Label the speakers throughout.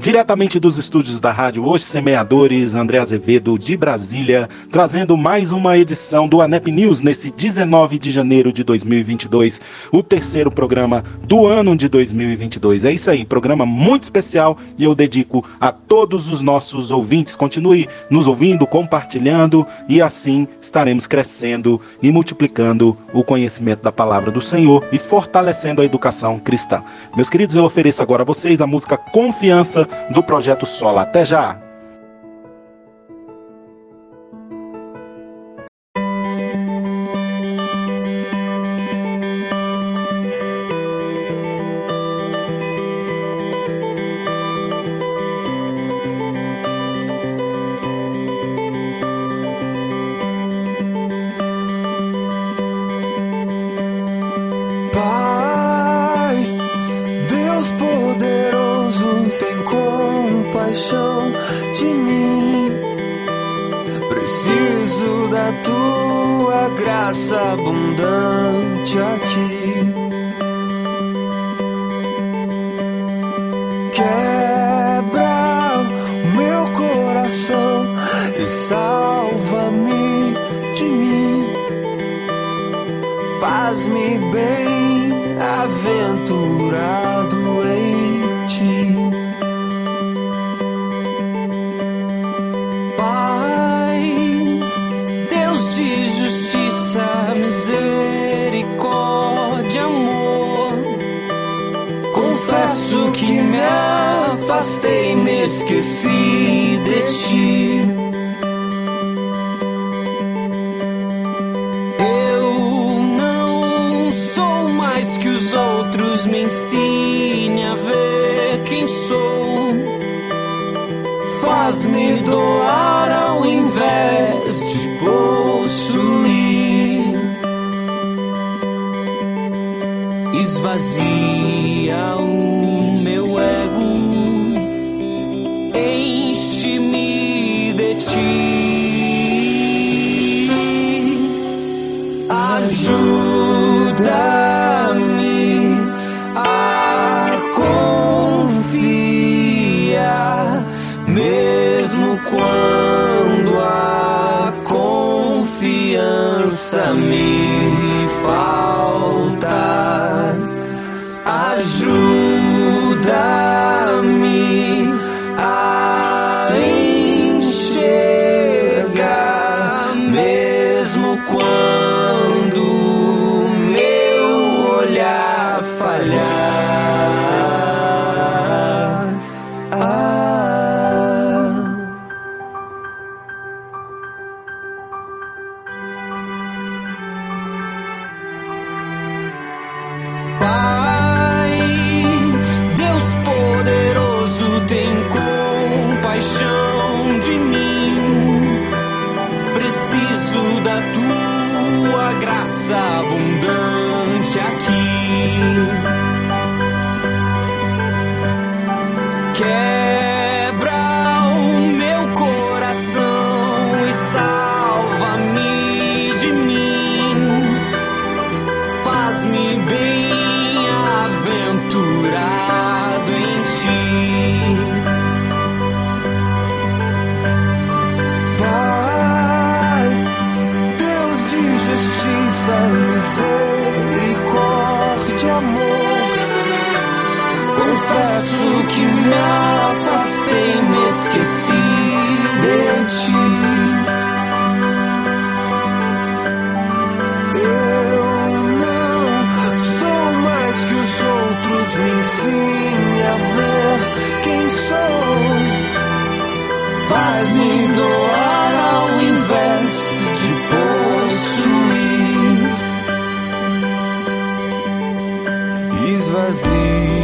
Speaker 1: Diretamente dos estúdios da Rádio Os Semeadores, André Azevedo de Brasília, trazendo mais uma edição do ANEP News nesse 19 de janeiro de 2022, o terceiro programa do ano de 2022. É isso aí, programa muito especial e eu dedico a todos os nossos ouvintes. Continue nos ouvindo, compartilhando e assim estaremos crescendo e multiplicando o conhecimento da palavra do Senhor e fortalecendo a educação cristã. Meus queridos, eu ofereço agora a vocês a música Confiança do Projeto Sola. Até já! esqueci. a mí. preciso da tua graça abundante aqui. Quero confesso que me afastei, me esqueci de ti.
Speaker 2: Eu não sou mais que os outros, me ensine a ver quem sou.
Speaker 1: Faz-me doar ao invés
Speaker 2: de possuir. Esvazie.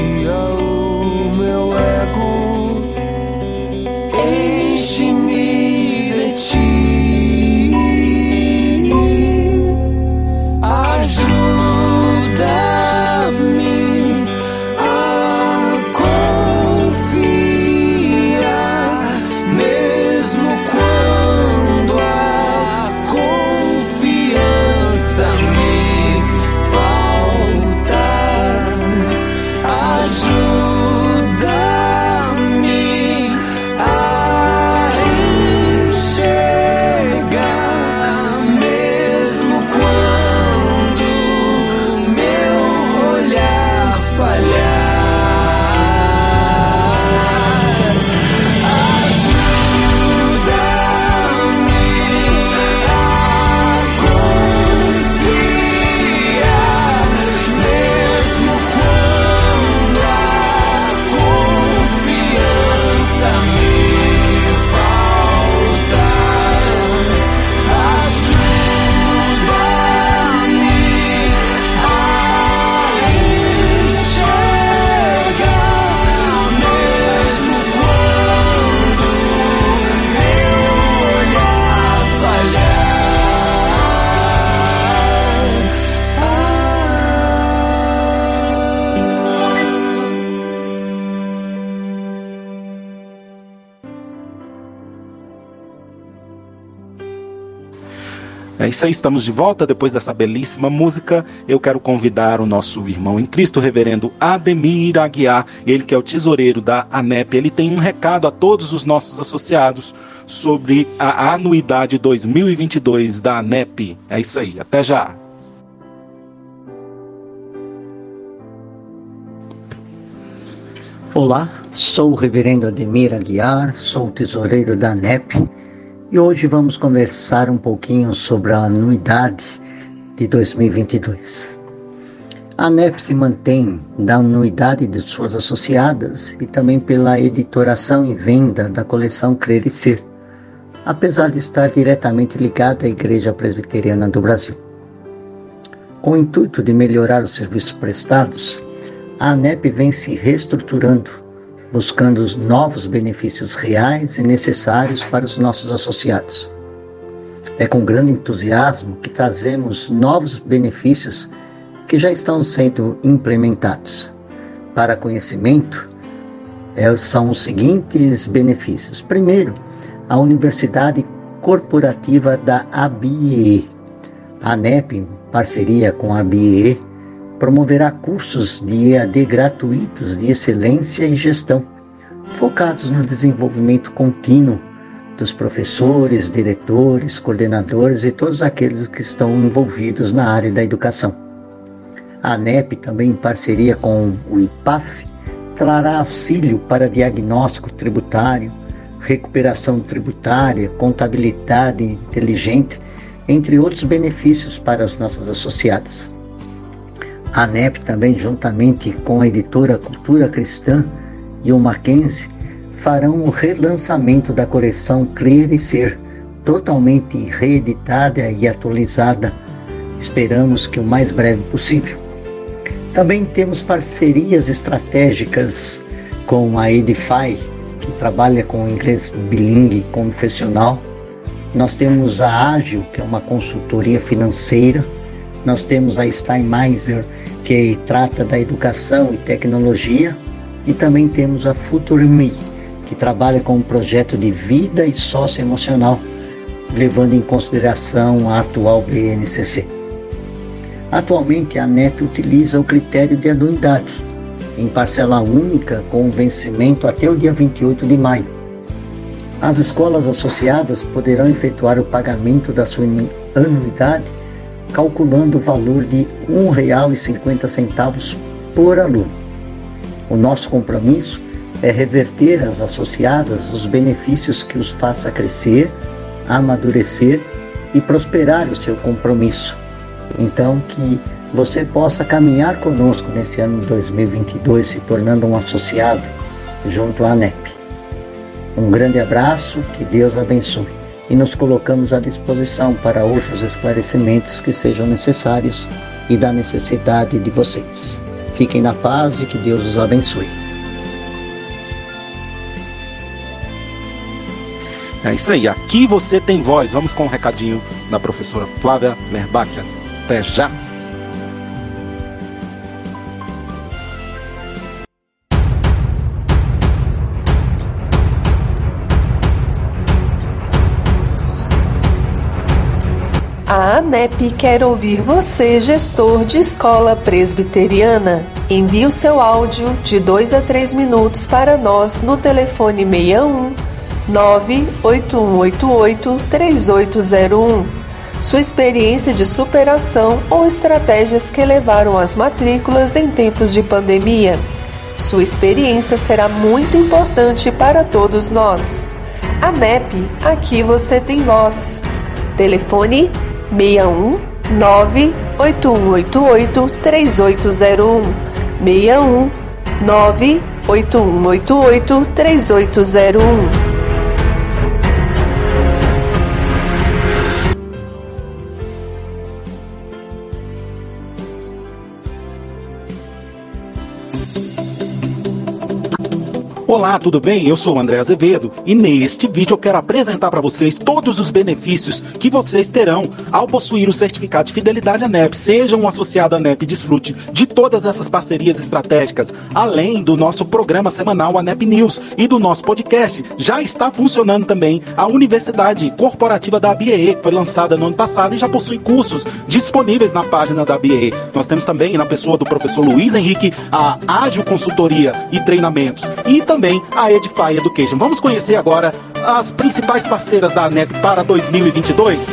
Speaker 3: É isso aí, estamos de volta depois dessa belíssima música. Eu quero convidar o nosso irmão em Cristo, reverendo Ademir Aguiar, ele que é o tesoureiro da ANEP. Ele tem um recado a todos os nossos associados sobre a anuidade 2022 da ANEP. É isso aí, até já.
Speaker 4: Olá, sou o reverendo Ademir Aguiar, sou o tesoureiro da ANEP e hoje vamos conversar um pouquinho sobre a anuidade de 2022. A ANEP se mantém da anuidade de suas associadas e também pela editoração e venda da coleção Crer e Ser, apesar de estar diretamente ligada à Igreja Presbiteriana do Brasil. Com o intuito de melhorar os serviços prestados, a ANEP vem se reestruturando buscando os novos benefícios reais e necessários para os nossos associados. É com grande entusiasmo que trazemos novos benefícios que já estão sendo implementados. Para conhecimento, é, são os seguintes benefícios. Primeiro, a Universidade Corporativa da ABIE. A ANEP, em parceria com a ABIE, promoverá cursos de EAD gratuitos de excelência e gestão, focados no desenvolvimento contínuo dos professores, diretores, coordenadores e todos aqueles que estão envolvidos na área da educação. A ANEP, também em parceria com o IPAF, trará auxílio para diagnóstico tributário, recuperação tributária, contabilidade inteligente, entre outros benefícios para as nossas associadas. A ANEP também, juntamente com a editora Cultura Cristã e o Mackenzie, farão o relançamento da coleção Crer e Ser, totalmente reeditada e atualizada. Esperamos que o mais breve possível. Também temos parcerias estratégicas com a Edify, que trabalha com inglês bilingue confessional. Nós temos a Ágil, que é uma consultoria financeira nós temos a Steinmeiser, que trata da educação e tecnologia, e também temos a FutureMe, que trabalha com um projeto de vida e socioemocional, levando em consideração a atual BNCC. Atualmente, a NEP utiliza o critério de anuidade, em parcela única, com vencimento até o dia 28 de maio. As escolas associadas poderão efetuar o pagamento da sua anuidade calculando o valor de R$ 1,50 por aluno. O nosso compromisso é reverter às associadas os benefícios que os faça crescer, amadurecer e prosperar o seu compromisso. Então, que você possa caminhar conosco nesse ano de 2022, se tornando um associado junto à ANEP. Um grande abraço, que Deus abençoe e nos colocamos à disposição para outros esclarecimentos que sejam necessários e da necessidade de vocês. Fiquem na paz e que Deus os abençoe.
Speaker 3: É isso aí, aqui você tem voz. Vamos com um recadinho da professora Flávia Lerbachian. Até já!
Speaker 2: A ANEP quer ouvir você, gestor de escola presbiteriana. Envie o seu áudio de 2 a 3 minutos para nós no telefone 61 98188 3801. Sua experiência de superação ou estratégias que levaram às matrículas em tempos de pandemia. Sua experiência será muito importante para todos nós. ANEP, aqui você tem voz. Telefone 61 98188 3801 61 98188 3801
Speaker 3: Olá, tudo bem? Eu sou o André Azevedo e neste vídeo eu quero apresentar para vocês todos os benefícios que vocês terão ao possuir o certificado de fidelidade ANEP. Seja um associado ANEP e desfrute de todas essas parcerias estratégicas, além do nosso programa semanal ANEP News e do nosso podcast. Já está funcionando também a Universidade Corporativa da ABE, que foi lançada no ano passado e já possui cursos disponíveis na página da ABE. Nós temos também, na pessoa do professor Luiz Henrique, a Ágil Consultoria e Treinamentos e também também a Edify Education. Vamos conhecer agora as principais parceiras da ANEP para 2022.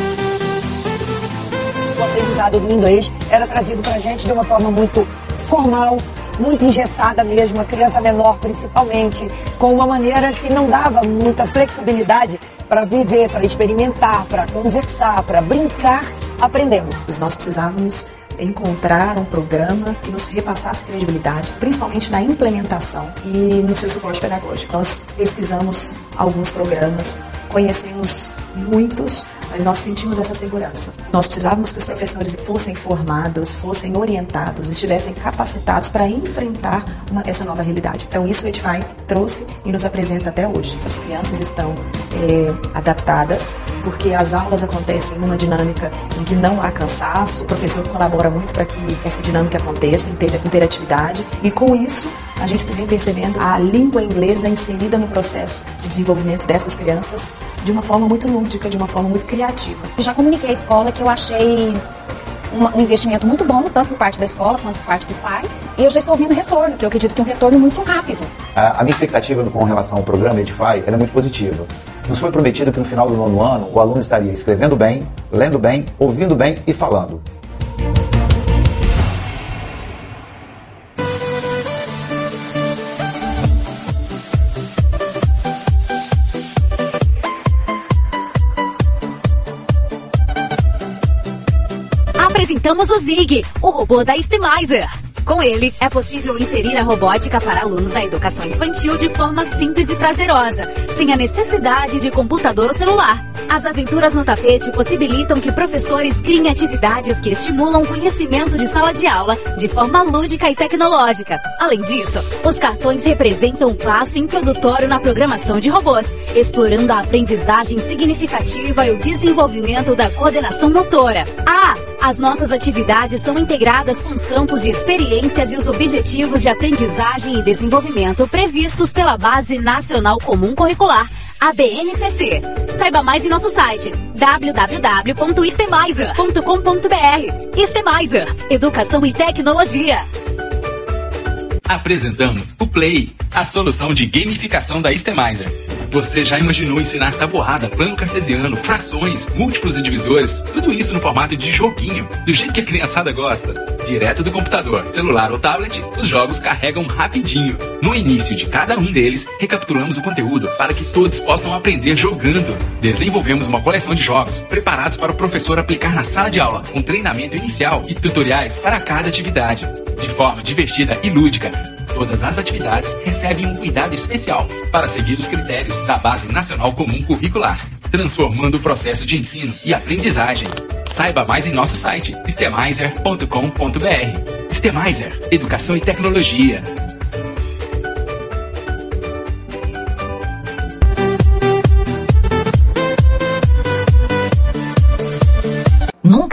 Speaker 5: O aprendizado do inglês era trazido para a gente de uma forma muito formal, muito engessada mesmo, a criança menor principalmente, com uma maneira que não dava muita flexibilidade para viver, para experimentar, para conversar, para brincar aprendendo.
Speaker 6: Nós precisávamos encontrar um programa que nos repassasse credibilidade, principalmente na implementação e no seu suporte pedagógico. Nós pesquisamos alguns programas, conhecemos muitos mas nós sentimos essa segurança. Nós precisávamos que os professores fossem formados, fossem orientados, estivessem capacitados para enfrentar uma, essa nova realidade. Então, isso o Edify trouxe e nos apresenta até hoje. As crianças estão é, adaptadas, porque as aulas acontecem numa dinâmica em que não há cansaço, o professor colabora muito para que essa dinâmica aconteça, interatividade, e com isso a gente vem percebendo a língua inglesa inserida no processo de desenvolvimento dessas crianças de uma forma muito lúdica, de uma forma muito criativa.
Speaker 7: Já comuniquei à escola que eu achei um investimento muito bom, tanto por parte da escola quanto por parte dos pais. E eu já estou vendo retorno, que eu acredito que é um retorno muito rápido.
Speaker 8: A, a minha expectativa com relação ao programa Edify era muito positiva. Nos foi prometido que no final do nono ano o aluno estaria escrevendo bem, lendo bem, ouvindo bem e falando.
Speaker 9: Apresentamos o Zig, o robô da Stemizer. Com ele, é possível inserir a robótica para alunos da educação infantil de forma simples e prazerosa, sem a necessidade de computador ou celular. As aventuras no tapete possibilitam que professores criem atividades que estimulam o conhecimento de sala de aula de forma lúdica e tecnológica. Além disso, os cartões representam um passo introdutório na programação de robôs, explorando a aprendizagem significativa e o desenvolvimento da coordenação motora. Ah, as nossas atividades são integradas com os campos de experiências e os objetivos de aprendizagem e desenvolvimento previstos pela Base Nacional Comum Curricular, a BNCC. Saiba mais em nosso site www.estemizer.com.br. Estemizer, Educação e Tecnologia.
Speaker 10: Apresentamos o Play, a solução de gamificação da Estemizer. Você já imaginou ensinar tabuada, plano cartesiano, frações, múltiplos e divisores? Tudo isso no formato de joguinho, do jeito que a criançada gosta. Direto do computador, celular ou tablet, os jogos carregam rapidinho. No início de cada um deles, recapitulamos o conteúdo para que todos possam aprender jogando. Desenvolvemos uma coleção de jogos preparados para o professor aplicar na sala de aula, com treinamento inicial e tutoriais para cada atividade. De forma divertida e lúdica, Todas as atividades recebem um cuidado especial para seguir os critérios da Base Nacional Comum Curricular, transformando o processo de ensino e aprendizagem. Saiba mais em nosso site stemizer.com.br. Stemizer, Educação e Tecnologia.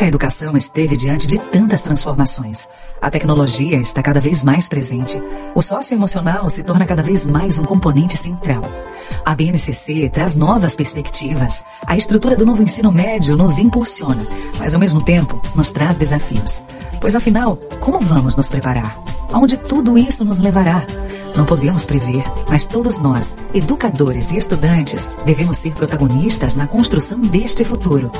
Speaker 11: Nunca a educação esteve diante de tantas transformações. A tecnologia está cada vez mais presente. O socioemocional se torna cada vez mais um componente central. A BNCC traz novas perspectivas. A estrutura do novo ensino médio nos impulsiona, mas ao mesmo tempo nos traz desafios. Pois afinal, como vamos nos preparar? Aonde tudo isso nos levará? Não podemos prever, mas todos nós, educadores e estudantes, devemos ser protagonistas na construção deste futuro.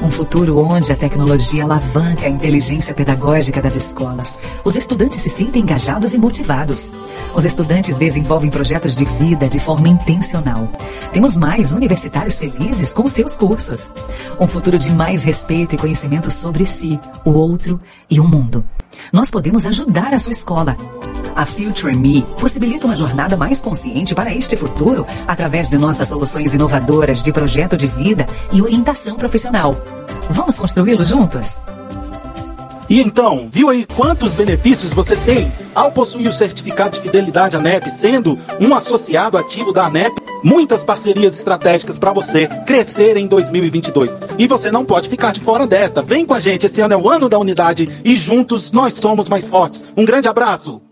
Speaker 11: Um futuro onde a tecnologia alavanca a inteligência pedagógica das escolas. Os estudantes se sentem engajados e motivados. Os estudantes desenvolvem projetos de vida de forma intencional. Temos mais universitários felizes com seus cursos. Um futuro de mais respeito e conhecimento sobre si, o outro e o mundo. Nós podemos ajudar a sua escola. A Future Me possibilita uma jornada mais consciente para este futuro através de nossas soluções inovadoras de projeto de vida e orientação profissional. Vamos construí-lo juntos?
Speaker 3: E então, viu aí quantos benefícios você tem ao possuir o certificado de fidelidade ANEP, sendo um associado ativo da ANEP? Muitas parcerias estratégicas para você crescer em 2022. E você não pode ficar de fora desta. Vem com a gente, esse ano é o ano da unidade e juntos nós somos mais fortes. Um grande abraço!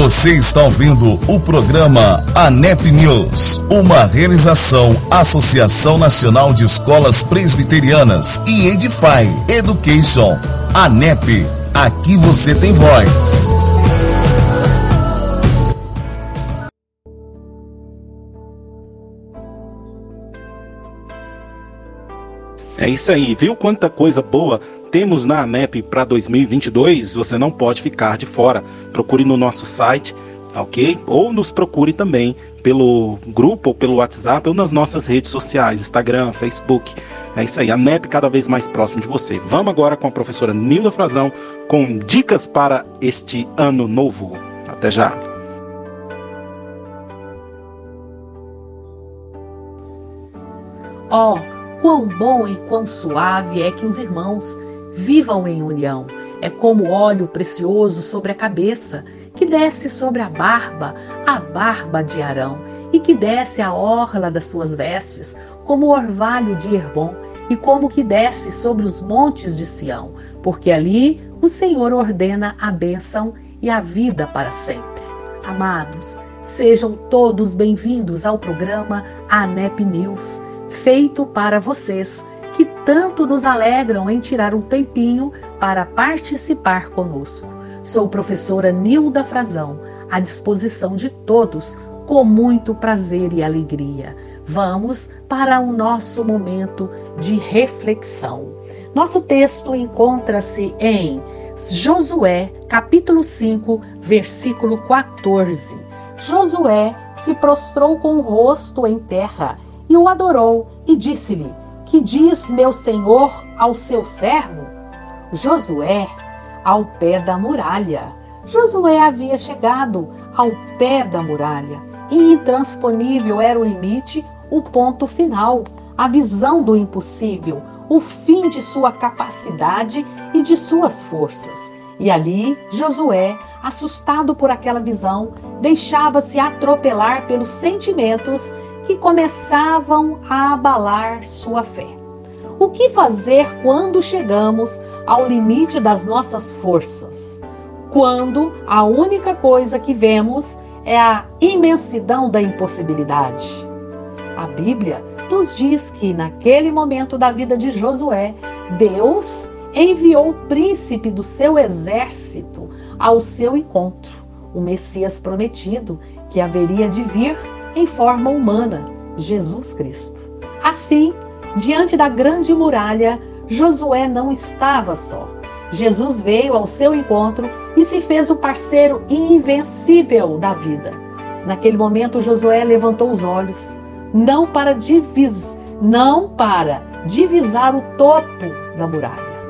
Speaker 12: Você está ouvindo o programa ANEP News, uma realização Associação Nacional de Escolas Presbiterianas e Edify Education. ANEP, aqui você tem voz.
Speaker 3: É isso aí, viu quanta coisa boa temos na ANEP para 2022? Você não pode ficar de fora. Procure no nosso site, ok? Ou nos procure também pelo grupo ou pelo WhatsApp ou nas nossas redes sociais, Instagram, Facebook. É isso aí, a NEP cada vez mais próximo de você. Vamos agora com a professora Nilda Frazão com dicas para este ano novo. Até já!
Speaker 13: Oh, Quão bom e quão suave é que os irmãos vivam em união. É como óleo precioso sobre a cabeça, que desce sobre a barba, a barba de Arão, e que desce a orla das suas vestes, como o orvalho de Herbon, e como que desce sobre os montes de Sião, porque ali o Senhor ordena a bênção e a vida para sempre. Amados, sejam todos bem-vindos ao programa ANEP News feito para vocês, que tanto nos alegram em tirar um tempinho para participar conosco. Sou professora Nilda Frazão, à disposição de todos, com muito prazer e alegria. Vamos para o nosso momento de reflexão. Nosso texto encontra-se em Josué, capítulo 5, versículo 14. Josué se prostrou com o rosto em terra e o adorou e disse-lhe: Que diz meu senhor ao seu servo? Josué, ao pé da muralha. Josué havia chegado ao pé da muralha e intransponível era o limite, o ponto final, a visão do impossível, o fim de sua capacidade e de suas forças. E ali, Josué, assustado por aquela visão, deixava-se atropelar pelos sentimentos que começavam a abalar sua fé. O que fazer quando chegamos ao limite das nossas forças? Quando a única coisa que vemos é a imensidão da impossibilidade? A Bíblia nos diz que naquele momento da vida de Josué, Deus enviou o príncipe do seu exército ao seu encontro, o Messias prometido, que haveria de vir em forma humana, Jesus Cristo. Assim, diante da grande muralha, Josué não estava só. Jesus veio ao seu encontro e se fez o parceiro invencível da vida. Naquele momento, Josué levantou os olhos, não para divis, não para divisar o topo da muralha,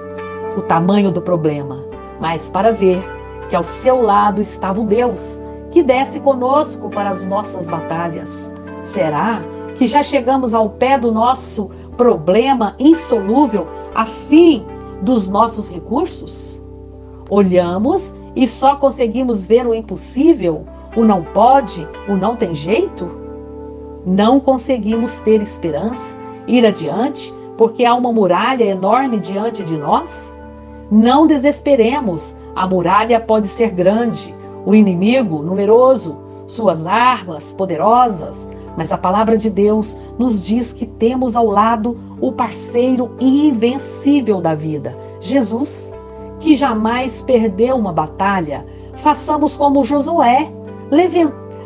Speaker 13: o tamanho do problema, mas para ver que ao seu lado estava o Deus que desce conosco para as nossas batalhas. Será que já chegamos ao pé do nosso problema insolúvel a fim dos nossos recursos? Olhamos e só conseguimos ver o impossível, o não pode, o não tem jeito? Não conseguimos ter esperança, ir adiante, porque há uma muralha enorme diante de nós? Não desesperemos, a muralha pode ser grande, o inimigo numeroso, suas armas poderosas, mas a palavra de Deus nos diz que temos ao lado o parceiro invencível da vida, Jesus, que jamais perdeu uma batalha. Façamos como Josué,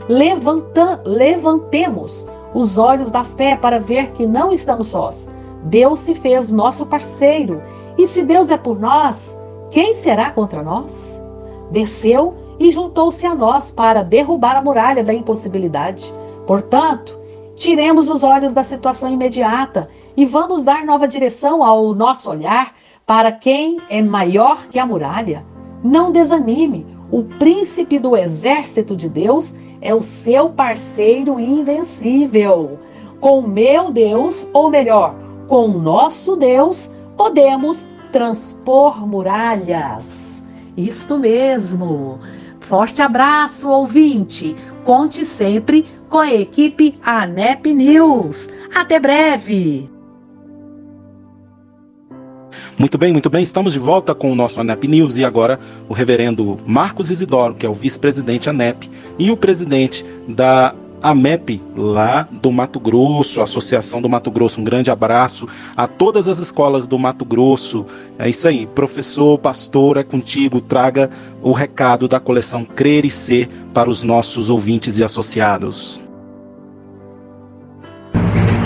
Speaker 13: levanta, levantemos os olhos da fé para ver que não estamos sós. Deus se fez nosso parceiro, e se Deus é por nós, quem será contra nós? Desceu e juntou-se a nós para derrubar a muralha da impossibilidade. Portanto, tiremos os olhos da situação imediata e vamos dar nova direção ao nosso olhar para quem é maior que a muralha. Não desanime, o príncipe do exército de Deus é o seu parceiro invencível. Com meu Deus, ou melhor, Com o nosso Deus, podemos transpor muralhas. Isto mesmo. Forte abraço, ouvinte. Conte sempre com a equipe ANEP News. Até breve!
Speaker 3: Muito bem, muito bem. Estamos de volta com o nosso ANEP News e agora o reverendo Marcos Isidoro, que é o vice-presidente ANEP e o presidente da AMEP, lá do Mato Grosso, Associação do Mato Grosso. Um grande abraço a todas as escolas do Mato Grosso. É isso aí, professor, pastor, é contigo. Traga o recado da coleção Crer e Ser para os nossos ouvintes e associados.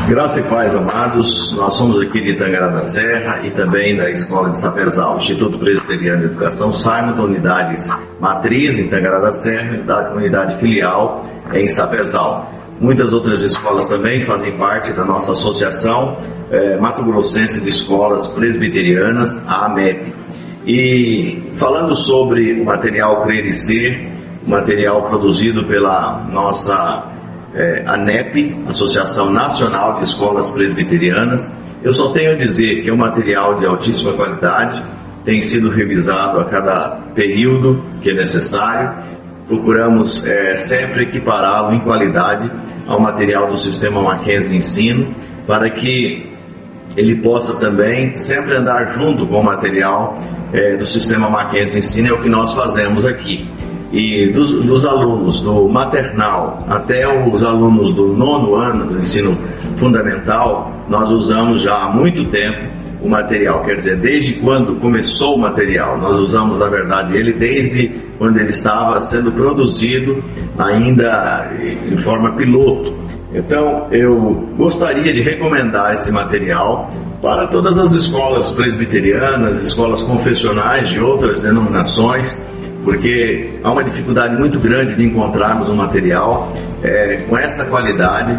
Speaker 14: Graça e paz, amados. Nós somos aqui de Tangará da Serra e também da Escola de Saperzal, Instituto Presbiteriano de Educação Simon, da unidades matriz em Tangará da Serra e da unidade filial em Saperzal. Muitas outras escolas também fazem parte da nossa associação eh, Mato Grossense de Escolas Presbiterianas, a AMEP. E falando sobre o material Crer e Ser, material produzido pela nossa é, ANEP, Associação Nacional de Escolas Presbiterianas. Eu só tenho a dizer que é um material de altíssima qualidade, tem sido revisado a cada período que é necessário. Procuramos é, sempre equipará-lo em qualidade ao material do sistema Mackenzie de ensino, para que ele possa também sempre andar junto com o material é, do sistema Mackenzie de ensino, é o que nós fazemos aqui e dos, dos, alunos do maternal até os alunos do nono ano do ensino fundamental, nós usamos já há muito tempo o material, quer dizer, desde quando começou o material, nós usamos na verdade ele desde quando ele estava sendo produzido ainda em forma piloto. Então eu gostaria de recomendar esse material para todas as escolas presbiterianas, escolas confessionais de outras denominações porque há uma dificuldade muito grande de encontrarmos um material é, com esta qualidade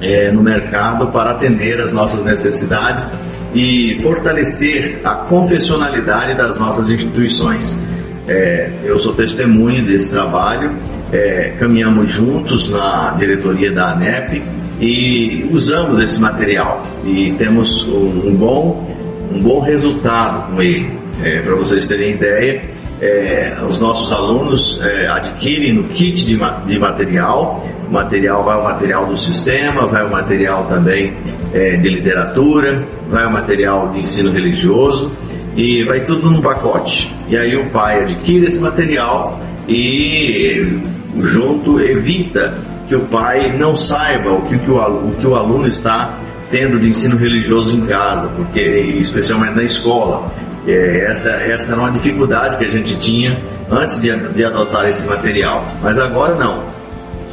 Speaker 14: é, no mercado para atender as nossas necessidades e fortalecer a confessionalidade das nossas instituições. É, eu sou testemunha desse trabalho, é, caminhamos juntos na diretoria da ANEP e usamos esse material e temos um, um bom, um bom resultado com ele. É, para vocês terem ideia, é, os nossos alunos é, adquirem no kit de, de material, o material vai o material do sistema, vai o material também é, de literatura, vai o material de ensino religioso e vai tudo num pacote. E aí o pai adquire esse material e junto evita que o pai não saiba o que, o, o que o aluno está tendo de ensino religioso em casa, porque especialmente na escola. É, essa, essa era uma dificuldade que a gente tinha antes de, de adotar esse material. Mas agora não.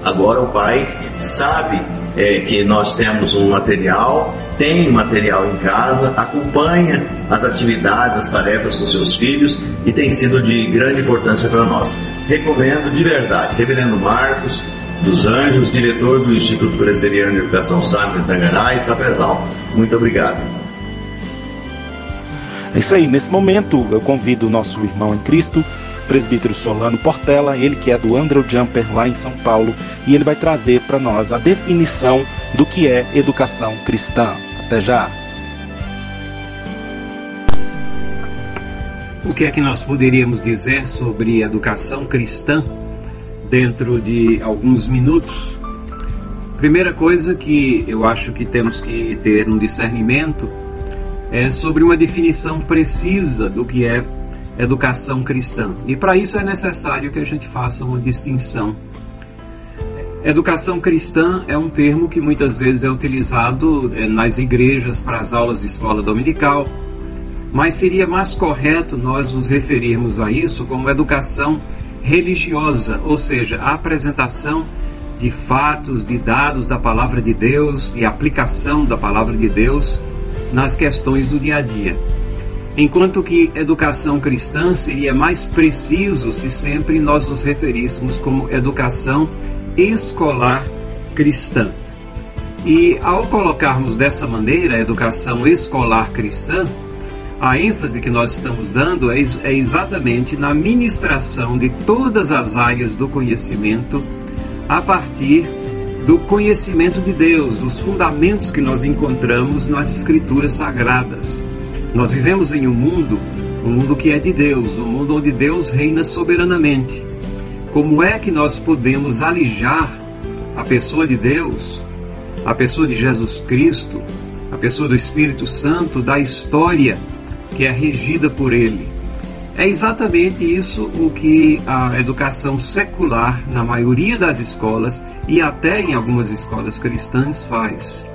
Speaker 14: Agora o pai sabe é, que nós temos um material, tem material em casa, acompanha as atividades, as tarefas com seus filhos e tem sido de grande importância para nós. Recomendo de verdade, Reverendo Marcos dos Anjos, diretor do Instituto Presbiteriano de Educação de Tangará e Sapezal. Muito obrigado.
Speaker 3: É isso aí, nesse momento eu convido o nosso irmão em Cristo, presbítero Solano Portela, ele que é do Andrew Jumper lá em São Paulo, e ele vai trazer para nós a definição do que é educação cristã. Até já!
Speaker 1: O que é que nós poderíamos dizer sobre educação cristã dentro de alguns minutos? Primeira coisa que eu acho que temos que ter um discernimento é, sobre uma definição precisa do que é educação cristã. E para isso é necessário que a gente faça uma distinção. Educação cristã é um termo que muitas vezes é utilizado é, nas igrejas para as aulas de escola dominical, mas seria mais correto nós nos referirmos a isso como educação religiosa, ou seja, a apresentação de fatos, de dados da palavra de Deus, de aplicação da palavra de Deus nas questões do dia a dia. Enquanto que educação cristã seria mais preciso se sempre nós nos referíssemos como educação escolar cristã. E ao colocarmos dessa maneira a educação escolar cristã, a ênfase que nós estamos dando é, é exatamente na ministração de todas as áreas do conhecimento a partir do conhecimento de Deus, dos fundamentos que nós encontramos nas Escrituras Sagradas. Nós vivemos em um mundo, um mundo que é de Deus, um mundo onde Deus reina soberanamente. Como é que nós podemos alijar a pessoa de Deus, a pessoa de Jesus Cristo, a pessoa do Espírito Santo da história que é regida por Ele? É exatamente isso o que a educação secular, na maioria das escolas e até em algumas escolas cristãs, faz.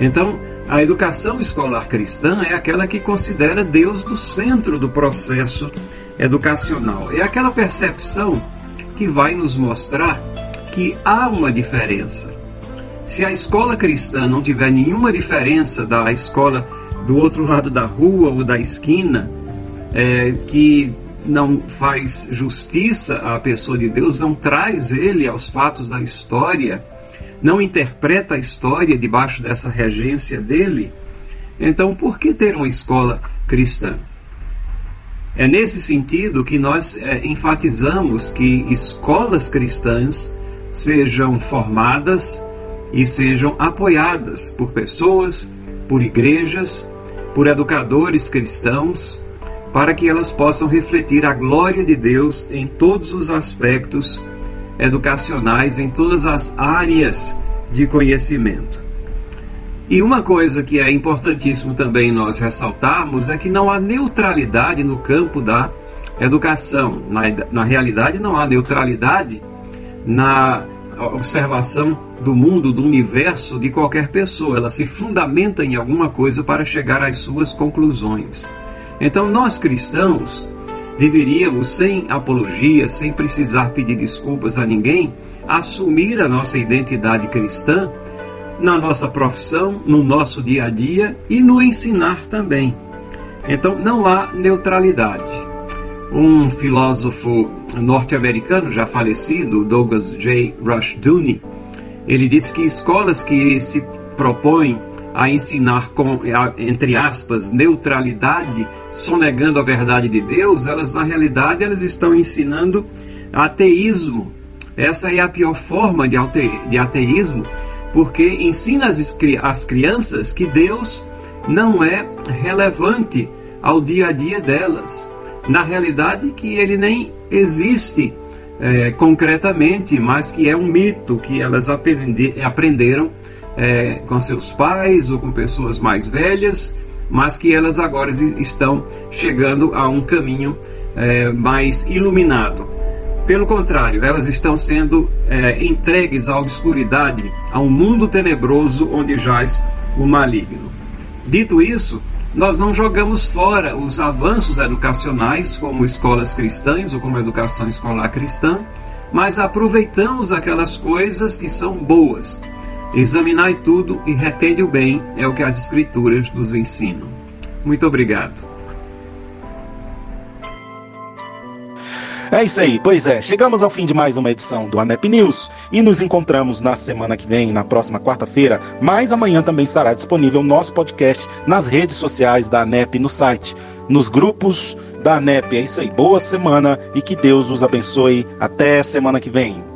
Speaker 1: Então, a educação escolar cristã é aquela que considera Deus do centro do processo educacional. É aquela percepção que vai nos mostrar que há uma diferença. Se a escola cristã não tiver nenhuma diferença da escola do outro lado da rua ou da esquina, é, que não faz justiça à pessoa de Deus, não traz ele aos fatos da história, não interpreta a história debaixo dessa regência dele, então por que ter uma escola cristã? É nesse sentido que nós é, enfatizamos que escolas cristãs sejam formadas e sejam apoiadas por pessoas, por igrejas, por educadores cristãos, para que elas possam refletir a glória de Deus em todos os aspectos educacionais, em todas as áreas de conhecimento. E uma coisa que é importantíssimo também nós ressaltarmos é que não há neutralidade no campo da educação. Na, na realidade, não há neutralidade na observação do mundo, do universo de qualquer pessoa. Ela se fundamenta em alguma coisa para chegar às suas conclusões. Então, nós cristãos deveríamos, sem apologia, sem precisar pedir desculpas a ninguém, assumir a nossa identidade cristã na nossa profissão, no nosso dia a dia e no ensinar também. Então, não há neutralidade. Um filósofo norte-americano já falecido, Douglas J. Rushdoony, ele disse que escolas que se propõem a ensinar com, entre aspas, neutralidade, sonegando a verdade de Deus, elas na realidade elas estão ensinando ateísmo. Essa é a pior forma de, de ateísmo, porque ensina as, as crianças que Deus não é relevante ao dia a dia delas. Na realidade, que ele nem existe é, concretamente, mas que é um mito que elas aprendi, aprenderam é, com seus pais ou com pessoas mais velhas, mas que elas agora estão chegando a um caminho é, mais iluminado. Pelo contrário, elas estão sendo é, entregues à obscuridade, a um mundo tenebroso onde jaz o maligno. Dito isso, nós não jogamos fora os avanços educacionais, como escolas cristãs ou como educação escolar cristã, mas aproveitamos aquelas coisas que são boas Examinai tudo e retende o bem, é o que as Escrituras nos ensinam. Muito obrigado.
Speaker 3: É isso aí, pois é. Chegamos ao fim de mais uma edição do ANEP News e nos encontramos na semana que vem, na próxima quarta-feira. Mas amanhã também estará disponível o nosso podcast nas redes sociais da ANEP no site, nos grupos da ANEP. É isso aí, boa semana e que Deus os abençoe. Até semana que vem.